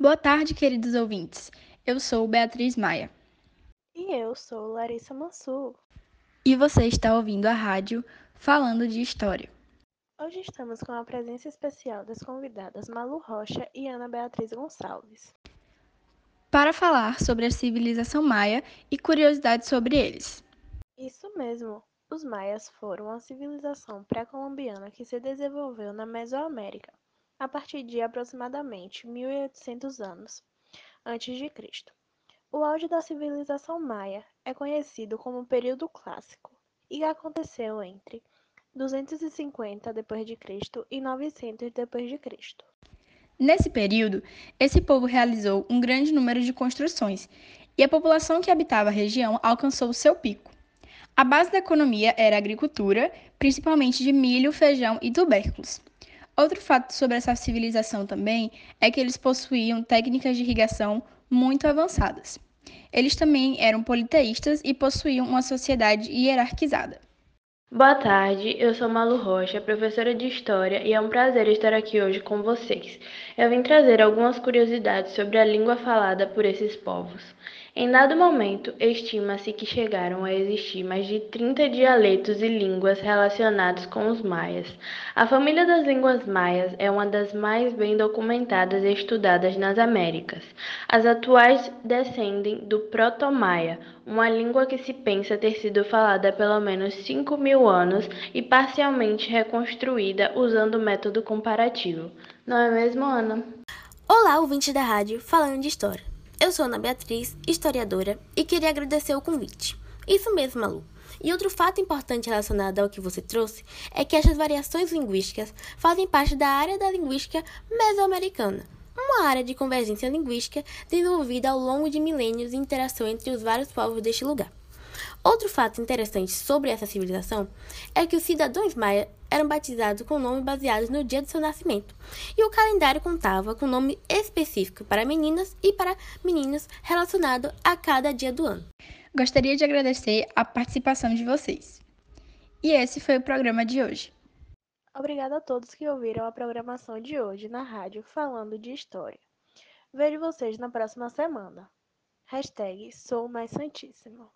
Boa tarde, queridos ouvintes. Eu sou Beatriz Maia. E eu sou Larissa Mansur. E você está ouvindo a rádio Falando de História. Hoje estamos com a presença especial das convidadas Malu Rocha e Ana Beatriz Gonçalves. Para falar sobre a civilização maia e curiosidades sobre eles. Isso mesmo. Os maias foram uma civilização pré-colombiana que se desenvolveu na Mesoamérica a partir de aproximadamente 1800 anos antes de Cristo. O auge da civilização maia é conhecido como período clássico e aconteceu entre 250 d.C. e 900 d.C. Nesse período, esse povo realizou um grande número de construções e a população que habitava a região alcançou seu pico. A base da economia era a agricultura, principalmente de milho, feijão e tubérculos. Outro fato sobre essa civilização também é que eles possuíam técnicas de irrigação muito avançadas. Eles também eram politeístas e possuíam uma sociedade hierarquizada. Boa tarde, eu sou Malu Rocha, professora de História, e é um prazer estar aqui hoje com vocês. Eu vim trazer algumas curiosidades sobre a língua falada por esses povos. Em dado momento, estima-se que chegaram a existir mais de 30 dialetos e línguas relacionados com os maias. A família das línguas maias é uma das mais bem documentadas e estudadas nas Américas. As atuais descendem do proto-maia, uma língua que se pensa ter sido falada pelo menos 5 mil anos e parcialmente reconstruída usando o método comparativo. Não é mesmo, Ana? Olá, ouvinte da rádio, falando de história. Eu sou Ana Beatriz, historiadora, e queria agradecer o convite. Isso mesmo, Malu. E outro fato importante relacionado ao que você trouxe é que essas variações linguísticas fazem parte da área da linguística mesoamericana, uma área de convergência linguística desenvolvida ao longo de milênios e interação entre os vários povos deste lugar. Outro fato interessante sobre essa civilização é que os cidadãos maia eram batizados com nomes baseados no dia do seu nascimento, e o calendário contava com nome específico para meninas e para meninos relacionado a cada dia do ano. Gostaria de agradecer a participação de vocês. E esse foi o programa de hoje. Obrigada a todos que ouviram a programação de hoje na rádio Falando de História. Vejo vocês na próxima semana. Hashtag Sou Mais Santíssimo.